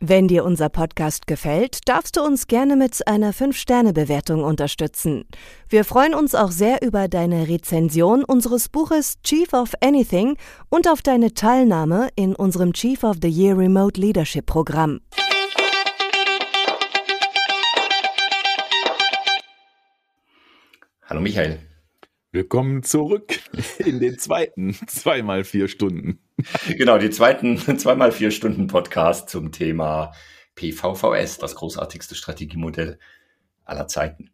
Wenn dir unser Podcast gefällt, darfst du uns gerne mit einer 5-Sterne-Bewertung unterstützen. Wir freuen uns auch sehr über deine Rezension unseres Buches Chief of Anything und auf deine Teilnahme in unserem Chief of the Year Remote Leadership Programm. Hallo Michael. Willkommen zurück in den zweiten zweimal vier Stunden. Genau, die zweiten zweimal vier Stunden Podcast zum Thema PVVS, das großartigste Strategiemodell aller Zeiten.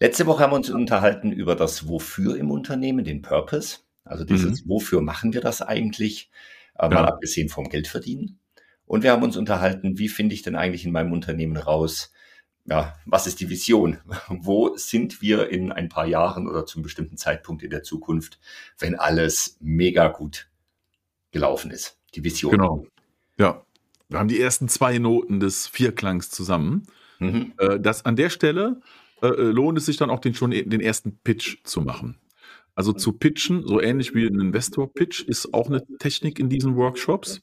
Letzte Woche haben wir uns unterhalten über das Wofür im Unternehmen, den Purpose. Also dieses mhm. Wofür machen wir das eigentlich, äh, mal abgesehen vom Geldverdienen. Und wir haben uns unterhalten, wie finde ich denn eigentlich in meinem Unternehmen raus, ja, was ist die Vision? Wo sind wir in ein paar Jahren oder zum bestimmten Zeitpunkt in der Zukunft, wenn alles mega gut gelaufen ist? Die Vision. Genau. Ja. Wir haben die ersten zwei Noten des Vierklangs zusammen. Mhm. Äh, das an der Stelle äh, äh, lohnt es sich dann auch den, schon den ersten Pitch zu machen. Also zu pitchen, so ähnlich wie ein Investor-Pitch, ist auch eine Technik in diesen Workshops.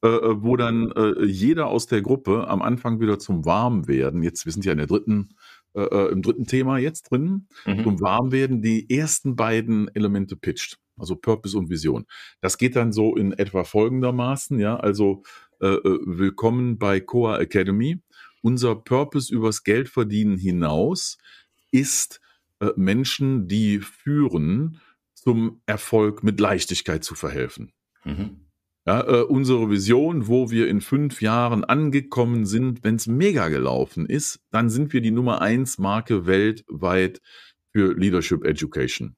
Äh, äh, wo dann äh, jeder aus der Gruppe am Anfang wieder zum Warmwerden, jetzt, wir sind ja in der dritten, im dritten Thema jetzt drin, mhm. zum Warmwerden die ersten beiden Elemente pitcht. Also Purpose und Vision. Das geht dann so in etwa folgendermaßen, ja, also äh, willkommen bei Coa Academy. Unser Purpose übers Geldverdienen hinaus ist, Menschen, die führen, zum Erfolg mit Leichtigkeit zu verhelfen. Mhm. Ja, äh, unsere Vision, wo wir in fünf Jahren angekommen sind, wenn es mega gelaufen ist, dann sind wir die Nummer eins Marke weltweit für Leadership Education.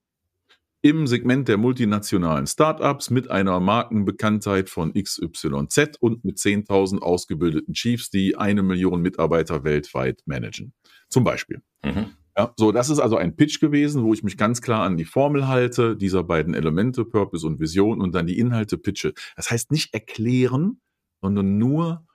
Im Segment der multinationalen Startups mit einer Markenbekanntheit von XYZ und mit 10.000 ausgebildeten Chiefs, die eine Million Mitarbeiter weltweit managen. Zum Beispiel. Mhm. Ja, so, das ist also ein Pitch gewesen, wo ich mich ganz klar an die Formel halte, dieser beiden Elemente, Purpose und Vision und dann die Inhalte pitche. Das heißt nicht erklären, sondern nur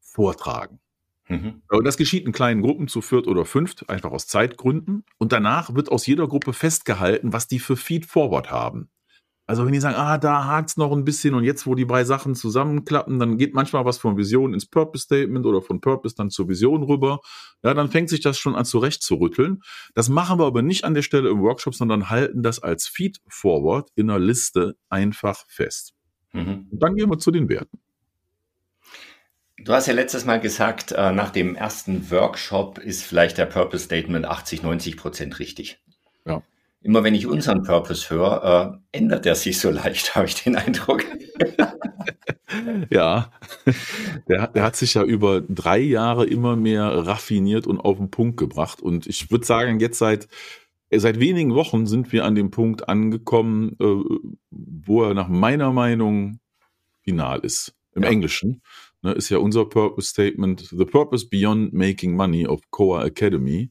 vortragen. Mhm. Und das geschieht in kleinen Gruppen zu viert oder fünft, einfach aus Zeitgründen. Und danach wird aus jeder Gruppe festgehalten, was die für Feed Forward haben. Also wenn die sagen, ah, da hakt's noch ein bisschen und jetzt, wo die beiden Sachen zusammenklappen, dann geht manchmal was von Vision ins Purpose Statement oder von Purpose dann zur Vision rüber. Ja, dann fängt sich das schon an zurecht zu rütteln. Das machen wir aber nicht an der Stelle im Workshop, sondern halten das als Feed Forward in einer Liste einfach fest. Mhm. Und dann gehen wir zu den Werten. Du hast ja letztes Mal gesagt, äh, nach dem ersten Workshop ist vielleicht der Purpose Statement 80, 90 Prozent richtig. Ja immer wenn ich unseren Purpose höre, äh, ändert er sich so leicht, habe ich den Eindruck. ja, der, der, hat sich ja über drei Jahre immer mehr raffiniert und auf den Punkt gebracht. Und ich würde sagen, jetzt seit, seit wenigen Wochen sind wir an dem Punkt angekommen, äh, wo er nach meiner Meinung final ist. Im ja. Englischen ne, ist ja unser Purpose Statement, The purpose beyond making money of Coa Academy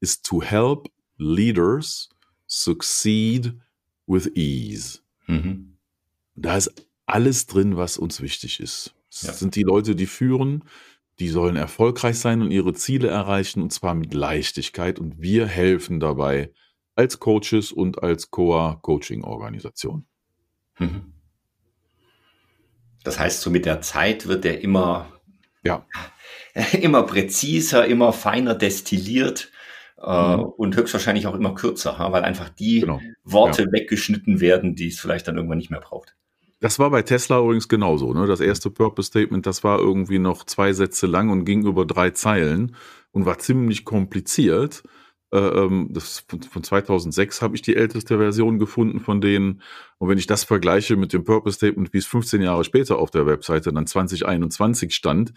is to help leaders succeed with ease. Mhm. Da ist alles drin, was uns wichtig ist. Es ja. sind die Leute, die führen, die sollen erfolgreich sein und ihre Ziele erreichen und zwar mit Leichtigkeit und wir helfen dabei als Coaches und als Coa-Coaching-Organisation. Mhm. Das heißt, so mit der Zeit wird er immer, ja. immer präziser, immer feiner destilliert äh, mhm. und höchstwahrscheinlich auch immer kürzer, weil einfach die genau. Worte ja. weggeschnitten werden, die es vielleicht dann irgendwann nicht mehr braucht. Das war bei Tesla übrigens genauso. Ne? Das erste Purpose Statement, das war irgendwie noch zwei Sätze lang und ging über drei Zeilen und war ziemlich kompliziert. Äh, ähm, das von 2006 habe ich die älteste Version gefunden von denen. Und wenn ich das vergleiche mit dem Purpose Statement, wie es 15 Jahre später auf der Webseite dann 2021 stand,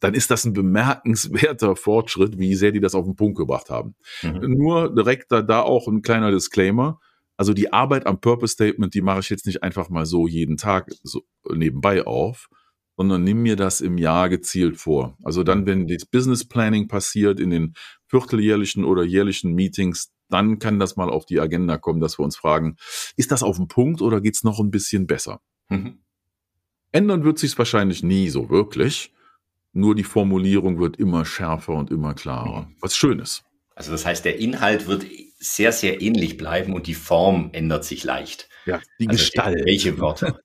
dann ist das ein bemerkenswerter Fortschritt, wie sehr die das auf den Punkt gebracht haben. Mhm. Nur direkt da, da auch ein kleiner Disclaimer. Also die Arbeit am Purpose Statement, die mache ich jetzt nicht einfach mal so jeden Tag so nebenbei auf, sondern nimm mir das im Jahr gezielt vor. Also dann, wenn das Business Planning passiert in den vierteljährlichen oder jährlichen Meetings, dann kann das mal auf die Agenda kommen, dass wir uns fragen, ist das auf dem Punkt oder geht's noch ein bisschen besser? Mhm. Ändern wird sich's wahrscheinlich nie so wirklich. nur die Formulierung wird immer schärfer und immer klarer. Mhm. Was Schönes. Also das heißt, der Inhalt wird sehr, sehr ähnlich bleiben und die Form ändert sich leicht. Ja, die also Gestalt. Welche Wörter?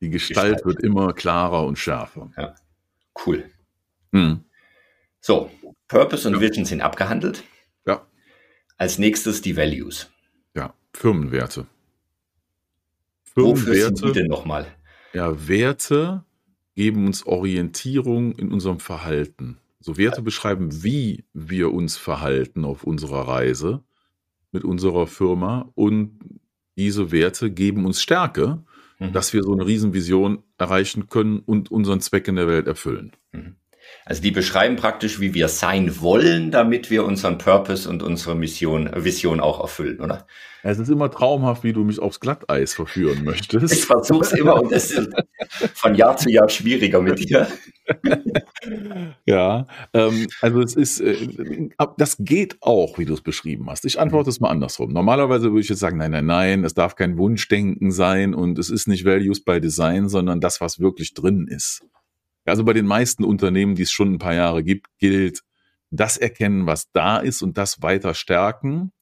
Die Gestalt, Gestalt, wird immer klarer und schärfer. Ja. Cool. Hm. So, Purpose und ja. Vision sind abgehandelt. Ja. Als nächstes die Values. Ja, Firmenwerte. Firmenwerte. Wofür sind die denn nochmal? Ja, Werte geben uns Orientierung in unserem Verhalten. So Werte beschreiben, wie wir uns verhalten auf unserer Reise mit unserer Firma und diese Werte geben uns Stärke, mhm. dass wir so eine Riesenvision erreichen können und unseren Zweck in der Welt erfüllen. Mhm. Also die beschreiben praktisch, wie wir sein wollen, damit wir unseren Purpose und unsere Mission, Vision auch erfüllen, oder? Es ist immer traumhaft, wie du mich aufs Glatteis verführen möchtest. Ich versuche es immer und es ist von Jahr zu Jahr schwieriger mit dir. ja, ähm, also es ist, äh, das geht auch, wie du es beschrieben hast. Ich antworte es mal andersrum. Normalerweise würde ich jetzt sagen, nein, nein, nein, es darf kein Wunschdenken sein und es ist nicht Values by Design, sondern das, was wirklich drin ist. Also bei den meisten Unternehmen, die es schon ein paar Jahre gibt, gilt das erkennen, was da ist und das weiter stärken.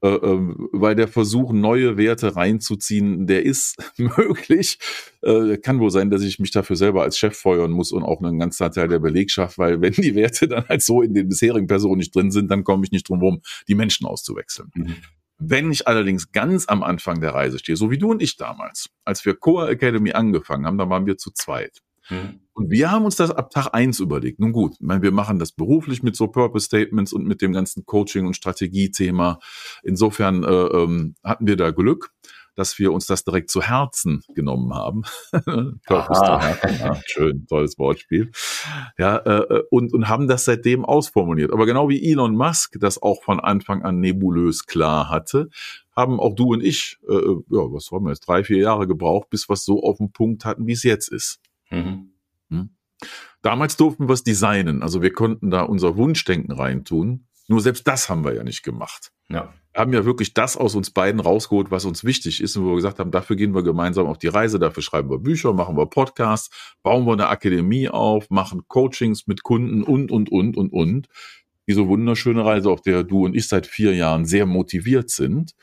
Äh, äh, weil der Versuch, neue Werte reinzuziehen, der ist möglich. Äh, kann wohl sein, dass ich mich dafür selber als Chef feuern muss und auch einen ganzen Teil der Belegschaft, weil wenn die Werte dann halt so in den bisherigen Personen nicht drin sind, dann komme ich nicht drum herum, die Menschen auszuwechseln. Mhm. Wenn ich allerdings ganz am Anfang der Reise stehe, so wie du und ich damals, als wir Core Academy angefangen haben, da waren wir zu zweit. Mhm. Und wir haben uns das ab Tag eins überlegt. Nun gut, ich meine, wir machen das beruflich mit so Purpose Statements und mit dem ganzen Coaching- und Strategie-Thema. Insofern äh, ähm, hatten wir da Glück, dass wir uns das direkt zu Herzen genommen haben. Purpose zu Herzen, ja, schön, tolles Wortspiel. Ja, äh, und, und haben das seitdem ausformuliert. Aber genau wie Elon Musk das auch von Anfang an nebulös klar hatte, haben auch du und ich, äh, äh ja, was haben wir jetzt, drei, vier Jahre gebraucht, bis wir es so auf den Punkt hatten, wie es jetzt ist. Mhm. Hm? Damals durften wir es designen, also wir konnten da unser Wunschdenken reintun. Nur selbst das haben wir ja nicht gemacht. Ja. Wir haben ja wirklich das aus uns beiden rausgeholt, was uns wichtig ist und wo wir gesagt haben, dafür gehen wir gemeinsam auf die Reise, dafür schreiben wir Bücher, machen wir Podcasts, bauen wir eine Akademie auf, machen Coachings mit Kunden und, und, und, und, und. Diese wunderschöne Reise, auf der du und ich seit vier Jahren sehr motiviert sind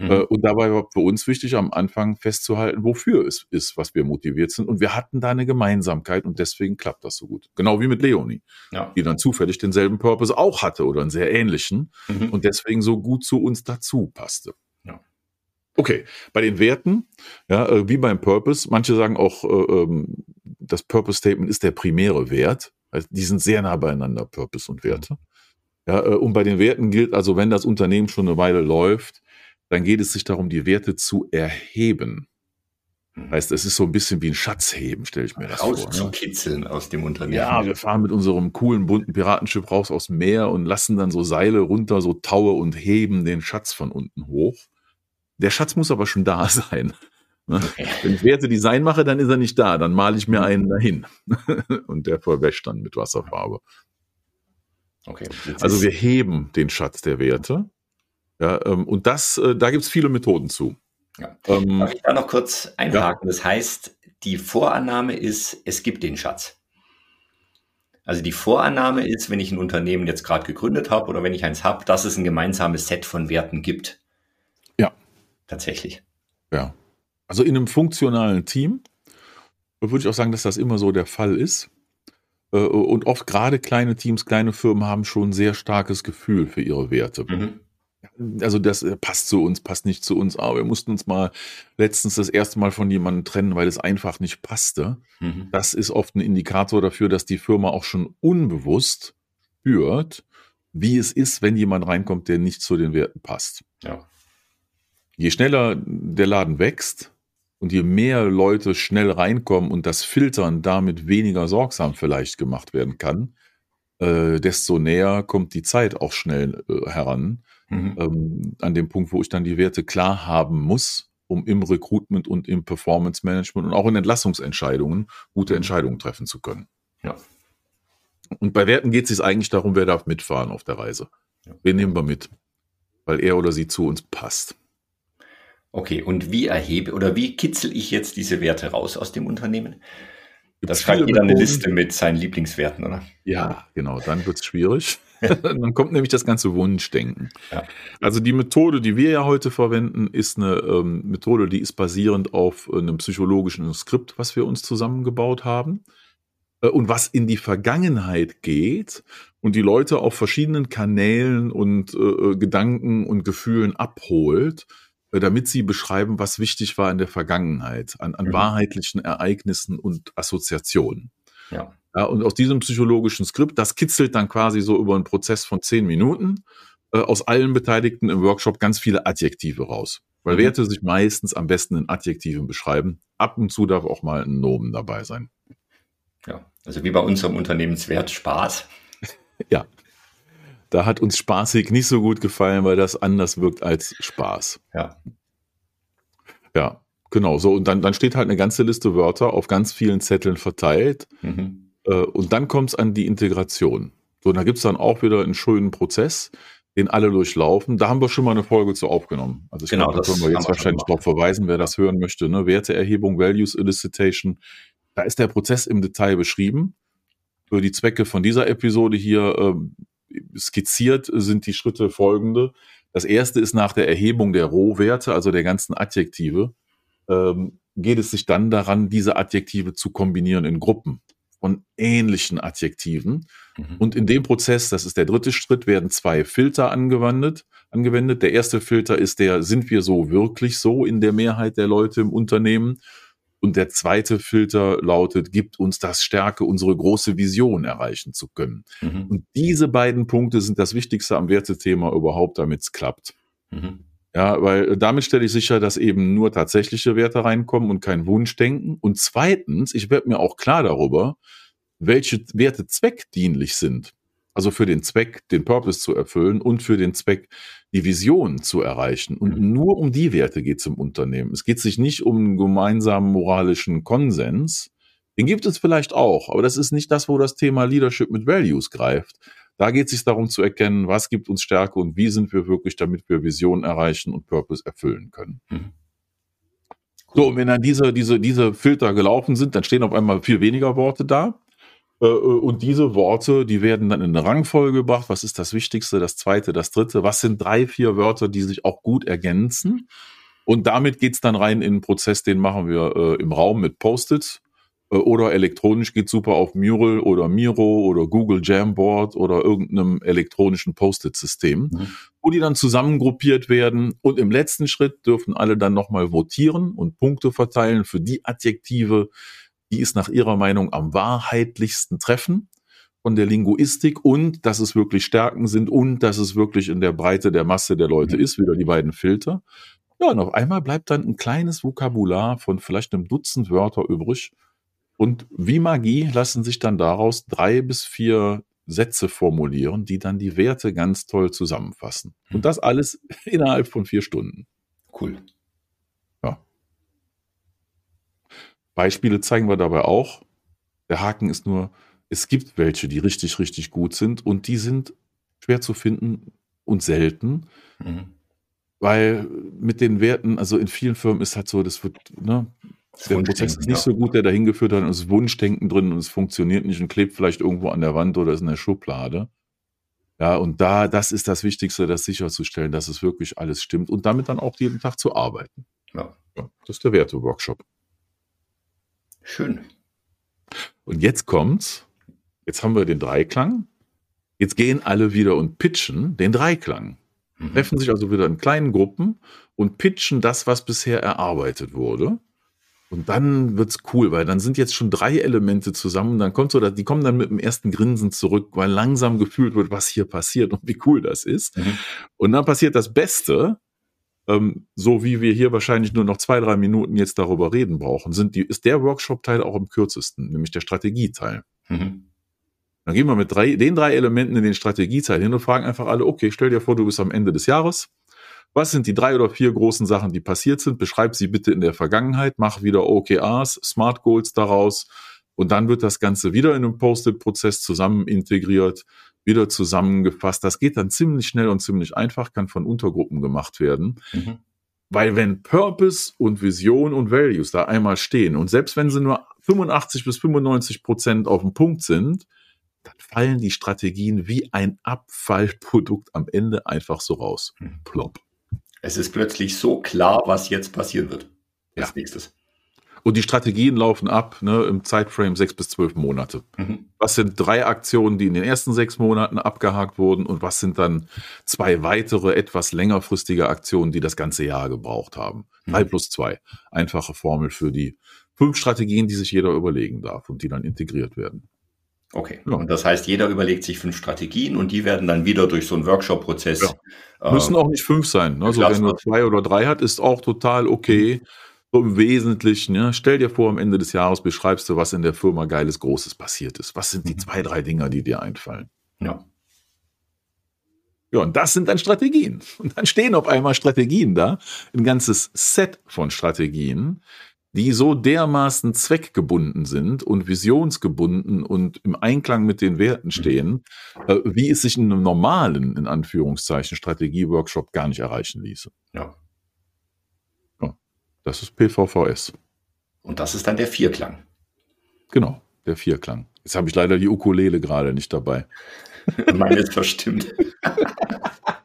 Mhm. Äh, und dabei war für uns wichtig, am Anfang festzuhalten, wofür es ist, was wir motiviert sind. Und wir hatten da eine Gemeinsamkeit und deswegen klappt das so gut. Genau wie mit Leonie, ja. die dann zufällig denselben Purpose auch hatte oder einen sehr ähnlichen mhm. und deswegen so gut zu uns dazu passte. Ja. Okay, bei den Werten, ja, äh, wie beim Purpose, manche sagen auch, äh, ähm, das Purpose Statement ist der primäre Wert. Also die sind sehr nah beieinander, Purpose und Werte. Ja, und bei den Werten gilt also, wenn das Unternehmen schon eine Weile läuft, dann geht es sich darum, die Werte zu erheben. Mhm. Heißt, es ist so ein bisschen wie ein Schatzheben, stelle ich mir das raus vor. Ne? kitzeln aus dem Unternehmen. Ja, wir fahren mit unserem coolen bunten Piratenschiff raus aus dem Meer und lassen dann so Seile runter, so Taue und heben den Schatz von unten hoch. Der Schatz muss aber schon da sein. Ne? Okay. Wenn ich Werte Design mache, dann ist er nicht da. Dann male ich mir einen dahin. und der verwäscht dann mit Wasserfarbe. Okay. Also wir heben den Schatz der Werte ja, ähm, und das, äh, da gibt es viele Methoden zu. Ja. Ähm, Darf ich da noch kurz einhaken? Ja. Das heißt, die Vorannahme ist, es gibt den Schatz. Also die Vorannahme ist, wenn ich ein Unternehmen jetzt gerade gegründet habe oder wenn ich eins habe, dass es ein gemeinsames Set von Werten gibt. Ja. Tatsächlich. Ja. Also in einem funktionalen Team würde ich auch sagen, dass das immer so der Fall ist. Äh, und oft gerade kleine Teams, kleine Firmen haben schon ein sehr starkes Gefühl für ihre Werte. Mhm also das äh, passt zu uns, passt nicht zu uns. Aber wir mussten uns mal letztens das erste Mal von jemandem trennen, weil es einfach nicht passte. Mhm. Das ist oft ein Indikator dafür, dass die Firma auch schon unbewusst spürt, wie es ist, wenn jemand reinkommt, der nicht zu den Werten passt. Ja. Je schneller der Laden wächst und je mehr Leute schnell reinkommen und das Filtern damit weniger sorgsam vielleicht gemacht werden kann, äh, desto näher kommt die Zeit auch schnell äh, heran mhm. ähm, an dem Punkt, wo ich dann die Werte klar haben muss, um im Recruitment und im Performance Management und auch in Entlassungsentscheidungen gute mhm. Entscheidungen treffen zu können. Ja. Und bei Werten geht es sich eigentlich darum, wer darf mitfahren auf der Reise. Ja. Wen nehmen wir mit? Weil er oder sie zu uns passt. Okay, und wie erhebe oder wie kitzel ich jetzt diese Werte raus aus dem Unternehmen? Das schreibt jeder eine Liste mit seinen Lieblingswerten, oder? Ja, genau, dann wird es schwierig. dann kommt nämlich das ganze Wunschdenken. Ja. Also die Methode, die wir ja heute verwenden, ist eine ähm, Methode, die ist basierend auf einem psychologischen Skript, was wir uns zusammengebaut haben äh, und was in die Vergangenheit geht und die Leute auf verschiedenen Kanälen und äh, äh Gedanken und Gefühlen abholt äh, damit sie beschreiben, was wichtig war in der Vergangenheit, an, an mhm. wahrheitlichen Ereignissen und Assoziationen. Ja. ja. Und aus diesem psychologischen Skript, das kitzelt dann quasi so über einen Prozess von zehn Minuten äh, aus allen Beteiligten im Workshop ganz viele Adjektive raus. Weil mhm. Werte sich meistens am besten in Adjektiven beschreiben. Ab und zu darf auch mal ein Nomen dabei sein. Ja, also wie bei unserem Unternehmenswert Spaß. ja. Da hat uns spaßig nicht so gut gefallen, weil das anders wirkt als Spaß. Ja. Ja, genau. So, und dann, dann steht halt eine ganze Liste Wörter auf ganz vielen Zetteln verteilt. Mhm. Äh, und dann kommt es an die Integration. So, da gibt es dann auch wieder einen schönen Prozess, den alle durchlaufen. Da haben wir schon mal eine Folge zu aufgenommen. Also ich genau, glaube, da können wir jetzt wahrscheinlich darauf verweisen, wer das hören möchte. Ne? Werteerhebung, Values Elicitation. Da ist der Prozess im Detail beschrieben. Für die Zwecke von dieser Episode hier ähm, skizziert sind die Schritte folgende. Das erste ist nach der Erhebung der Rohwerte, also der ganzen Adjektive, ähm, geht es sich dann daran, diese Adjektive zu kombinieren in Gruppen von ähnlichen Adjektiven. Mhm. Und in dem Prozess, das ist der dritte Schritt, werden zwei Filter angewendet. angewendet. Der erste Filter ist der, sind wir so wirklich so in der Mehrheit der Leute im Unternehmen? Und der zweite Filter lautet, gibt uns das Stärke, unsere große Vision erreichen zu können. Mhm. Und diese beiden Punkte sind das Wichtigste am Wertethema überhaupt, damit es klappt. Mhm. Ja, weil damit stelle ich sicher, dass eben nur tatsächliche Werte reinkommen und kein Wunschdenken. Und zweitens, ich werde mir auch klar darüber, welche Werte zweckdienlich sind. Also für den Zweck, den Purpose zu erfüllen und für den Zweck, die Vision zu erreichen. Und mhm. nur um die Werte geht es im Unternehmen. Es geht sich nicht um einen gemeinsamen moralischen Konsens. Den gibt es vielleicht auch, aber das ist nicht das, wo das Thema Leadership mit Values greift. Da geht es sich darum zu erkennen, was gibt uns Stärke und wie sind wir wirklich, damit wir Vision erreichen und Purpose erfüllen können. Mhm. So, und wenn dann diese, diese, diese Filter gelaufen sind, dann stehen auf einmal viel weniger Worte da. Äh, äh, und diese Worte, die werden dann in eine Rangfolge gebracht. Was ist das Wichtigste, das Zweite, das Dritte? Was sind drei, vier Wörter, die sich auch gut ergänzen? Und damit geht's dann rein in einen Prozess, den machen wir äh, im Raum mit Post-its oder elektronisch geht super auf Mural oder Miro oder Google Jamboard oder irgendeinem elektronischen Post-it-System, mhm. wo die dann zusammengruppiert werden. Und im letzten Schritt dürfen alle dann nochmal votieren und Punkte verteilen für die Adjektive, die ist nach ihrer Meinung am wahrheitlichsten treffen von der Linguistik und dass es wirklich Stärken sind und dass es wirklich in der Breite der Masse der Leute mhm. ist, wieder die beiden Filter. Ja, und auf einmal bleibt dann ein kleines Vokabular von vielleicht einem Dutzend Wörter übrig. Und wie Magie lassen sich dann daraus drei bis vier Sätze formulieren, die dann die Werte ganz toll zusammenfassen. Und mhm. das alles innerhalb von vier Stunden. Cool. Beispiele zeigen wir dabei auch. Der Haken ist nur, es gibt welche, die richtig, richtig gut sind und die sind schwer zu finden und selten. Mhm. Weil mit den Werten, also in vielen Firmen ist halt so, das wird, ne, der Prozess ist nicht ja. so gut, der dahin geführt hat und es ist Wunschdenken drin und es funktioniert nicht und klebt vielleicht irgendwo an der Wand oder ist in der Schublade. Ja, und da, das ist das Wichtigste, das sicherzustellen, dass es wirklich alles stimmt und damit dann auch jeden Tag zu arbeiten. Ja. ja das ist der Werte-Workshop. Schön. Und jetzt kommt's. Jetzt haben wir den Dreiklang. Jetzt gehen alle wieder und pitchen den Dreiklang. Mhm. Treffen sich also wieder in kleinen Gruppen und pitchen das, was bisher erarbeitet wurde. Und dann wird's cool, weil dann sind jetzt schon drei Elemente zusammen. Dann kommt so, die kommen dann mit dem ersten Grinsen zurück, weil langsam gefühlt wird, was hier passiert und wie cool das ist. Mhm. Und dann passiert das Beste, ähm, so wie wir hier wahrscheinlich nur noch zwei, drei Minuten jetzt darüber reden brauchen, sind die, ist der Workshop-Teil auch am kürzesten, nämlich der Strategieteil. Mhm. Dann gehen wir mit drei, den drei Elementen in den Strategieteil hin und fragen einfach alle, okay, stell dir vor, du bist am Ende des Jahres. Was sind die drei oder vier großen Sachen, die passiert sind? Beschreib sie bitte in der Vergangenheit, mach wieder OKRs, Smart Goals daraus und dann wird das Ganze wieder in einem Post-it-Prozess zusammen integriert wieder zusammengefasst. Das geht dann ziemlich schnell und ziemlich einfach, kann von Untergruppen gemacht werden. Mhm. Weil wenn Purpose und Vision und Values da einmal stehen und selbst wenn sie nur 85 bis 95 Prozent auf dem Punkt sind, dann fallen die Strategien wie ein Abfallprodukt am Ende einfach so raus. Hm. Plopp. Es ist plötzlich so klar, was jetzt passieren wird. Als ja. nächstes. Und die Strategien laufen ab ne, im Zeitframe sechs bis zwölf Monate. Mhm. Was sind drei Aktionen, die in den ersten sechs Monaten abgehakt wurden und was sind dann zwei weitere, etwas längerfristige Aktionen, die das ganze Jahr gebraucht haben? Mhm. Drei plus zwei. Einfache Formel für die fünf Strategien, die sich jeder überlegen darf und die dann integriert werden. Okay. Ja. Und das heißt, jeder überlegt sich fünf Strategien und die werden dann wieder durch so einen Workshop-Prozess. Ja. Äh, Müssen auch nicht fünf sein. Ne? Also wenn nur zwei oder drei hat, ist auch total okay. So im Wesentlichen, ja, stell dir vor, am Ende des Jahres beschreibst du, was in der Firma Geiles Großes passiert ist. Was sind die mhm. zwei, drei Dinger, die dir einfallen? Ja. Ja, und das sind dann Strategien. Und dann stehen auf einmal Strategien da, ein ganzes Set von Strategien, die so dermaßen zweckgebunden sind und visionsgebunden und im Einklang mit den Werten stehen, äh, wie es sich in einem normalen, in Anführungszeichen, Strategie-Workshop gar nicht erreichen ließe. Ja. ja. Das ist PVVS. Und das ist dann der Vierklang. Genau, der Vierklang. Jetzt habe ich leider die Ukulele gerade nicht dabei. Meine ist verstimmt.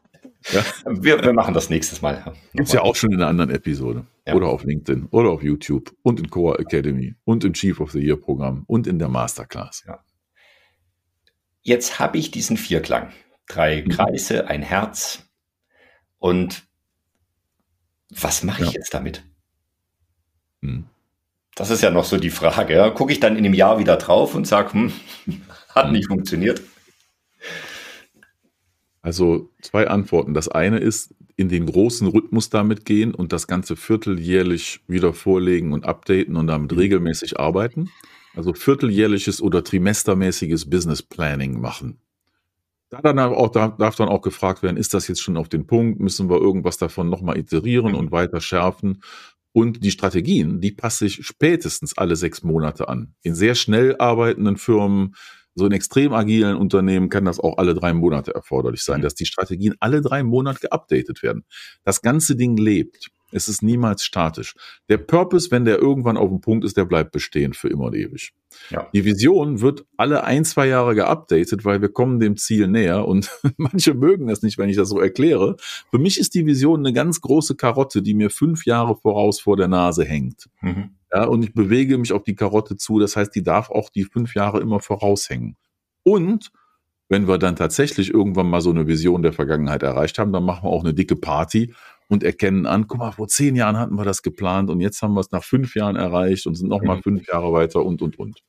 Ja. Wir, wir, machen das nächstes Mal. Gibt es ja auch schon in einer anderen Episode. Ja. Oder auf LinkedIn oder auf YouTube und in Core Academy und im Chief of the Year Programm und in der Masterclass. Ja. Jetzt habe ich diesen Vierklang. Drei mhm. Kreise, ein Herz. Und was mache ich jetzt damit? Mhm. Das ist ja noch so die Frage. Gucke ich dann in einem Jahr wieder drauf und sage, hm, hat mhm. nicht funktioniert? Also zwei Antworten. Das eine ist, in den großen Rhythmus damit gehen und das ganze vierteljährlich wieder vorlegen und updaten und damit mhm. regelmäßig arbeiten. Also vierteljährliches oder trimestermäßiges Business Planning machen. Da dann auch, da darf dann auch gefragt werden, ist das jetzt schon auf den Punkt? Müssen wir irgendwas davon nochmal iterieren und weiter schärfen? Und die Strategien, die passe ich spätestens alle sechs Monate an. In sehr schnell arbeitenden Firmen so in extrem agilen Unternehmen kann das auch alle drei Monate erforderlich sein, mhm. dass die Strategien alle drei Monate geupdatet werden. Das ganze Ding lebt. Es ist niemals statisch. Der Purpose, wenn der irgendwann auf dem Punkt ist, der bleibt bestehen für immer und ewig. Ja. Die Vision wird alle ein, zwei Jahre geupdatet, weil wir kommen dem Ziel näher und manche mögen das nicht, wenn ich das so erkläre. Für mich ist die Vision eine ganz große Karotte, die mir fünf Jahre voraus vor der Nase hängt. Mhm. Ja, und ich bewege mich auf die Karotte zu. Das heißt, die darf auch die fünf Jahre immer voraushängen. Und wenn wir dann tatsächlich irgendwann mal so eine Vision der Vergangenheit erreicht haben, dann machen wir auch eine dicke Party und erkennen an, guck mal, vor zehn Jahren hatten wir das geplant und jetzt haben wir es nach fünf Jahren erreicht und sind noch mal mhm. fünf Jahre weiter und, und, und.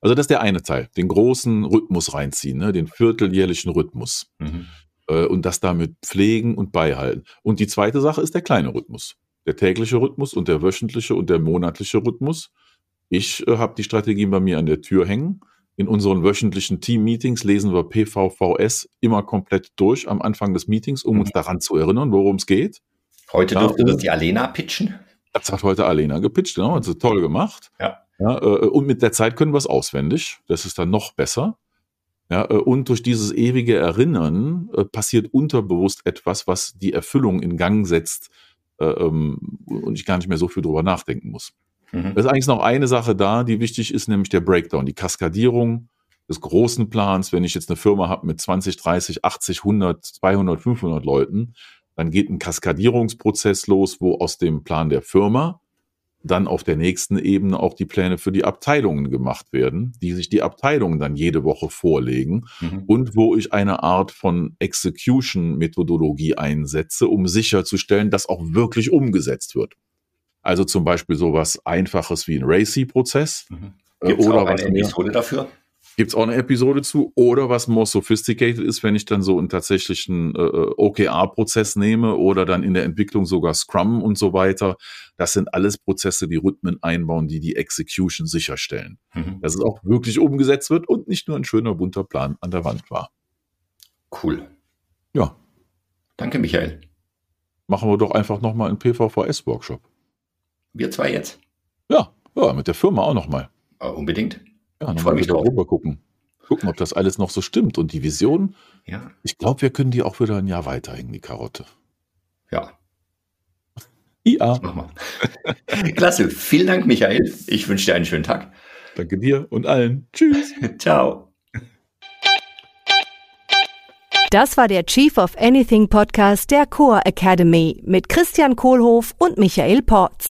Also das ist der eine Teil, den großen Rhythmus reinziehen, ne, den vierteljährlichen Rhythmus. Mhm. Äh, und das damit pflegen und beihalten. Und die zweite Sache ist der kleine Rhythmus der tägliche Rhythmus und der wöchentliche und der monatliche Rhythmus. Ich äh, habe die Strategien bei mir an der Tür hängen. In unseren wöchentlichen Team-Meetings lesen wir PVVS immer komplett durch am Anfang des Meetings, um mhm. uns daran zu erinnern, worum es geht. Heute ja, durfte das die Alena pitchen. Das hat heute Alena gepitcht, genau. Hat sie toll gemacht. Ja. ja äh, und mit der Zeit können wir es auswendig. Das ist dann noch besser. Ja, äh, und durch dieses ewige Erinnern äh, passiert unterbewusst etwas, was die Erfüllung in Gang setzt äh, ähm, und ich gar nicht mehr so viel drüber nachdenken muss. Mhm. Es ist eigentlich noch eine Sache da, die wichtig ist, nämlich der Breakdown, die Kaskadierung des großen Plans. Wenn ich jetzt eine Firma habe mit 20, 30, 80, 100, 200, 500 Leuten, dann geht ein Kaskadierungsprozess los, wo aus dem Plan der Firma dann auf der nächsten Ebene auch die Pläne für die Abteilungen gemacht werden, die sich die Abteilungen dann jede Woche vorlegen mhm. und wo ich eine Art von Execution-Methodologie einsetze, um sicherzustellen, dass auch wirklich umgesetzt wird. Also zum Beispiel sowas Einfaches wie ein RACI-Prozess. Mhm. Gibt's oder auch eine Episode dafür? Gibt es auch eine Episode zu. Oder was more sophisticated ist, wenn ich dann so einen tatsächlichen äh, äh OKR-Prozess nehme oder dann in der Entwicklung sogar Scrum und so weiter. Das sind alles Prozesse, die Rhythmen einbauen, die die Execution sicherstellen. Mhm. Dass es auch wirklich umgesetzt wird und nicht nur ein schöner bunter Plan an der Wand war. Cool. Ja. Danke, Michael. Machen wir doch einfach nochmal einen PVVS-Workshop. Wir zwei jetzt? Ja, ja, mit der Firma auch nochmal. Uh, unbedingt. Ja, nochmal wieder rüber gucken. Gucken, ob das alles noch so stimmt. Und die Vision, ja. ich glaube, wir können die auch wieder ein Jahr weiterhängen, die Karotte. Ja, IA. Mach mal. Klasse. Vielen Dank, Michael. Ich wünsche dir einen schönen Tag. Danke dir und allen. Tschüss. Ciao. Das war der Chief of Anything Podcast der Core Academy mit Christian Kohlhoff und Michael Porz.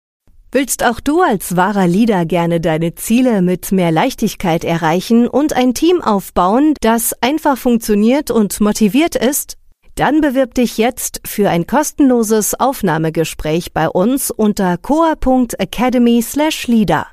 Willst auch du als wahrer Leader gerne deine Ziele mit mehr Leichtigkeit erreichen und ein Team aufbauen, das einfach funktioniert und motiviert ist? Dann bewirb dich jetzt für ein kostenloses Aufnahmegespräch bei uns unter coa.academy/leader.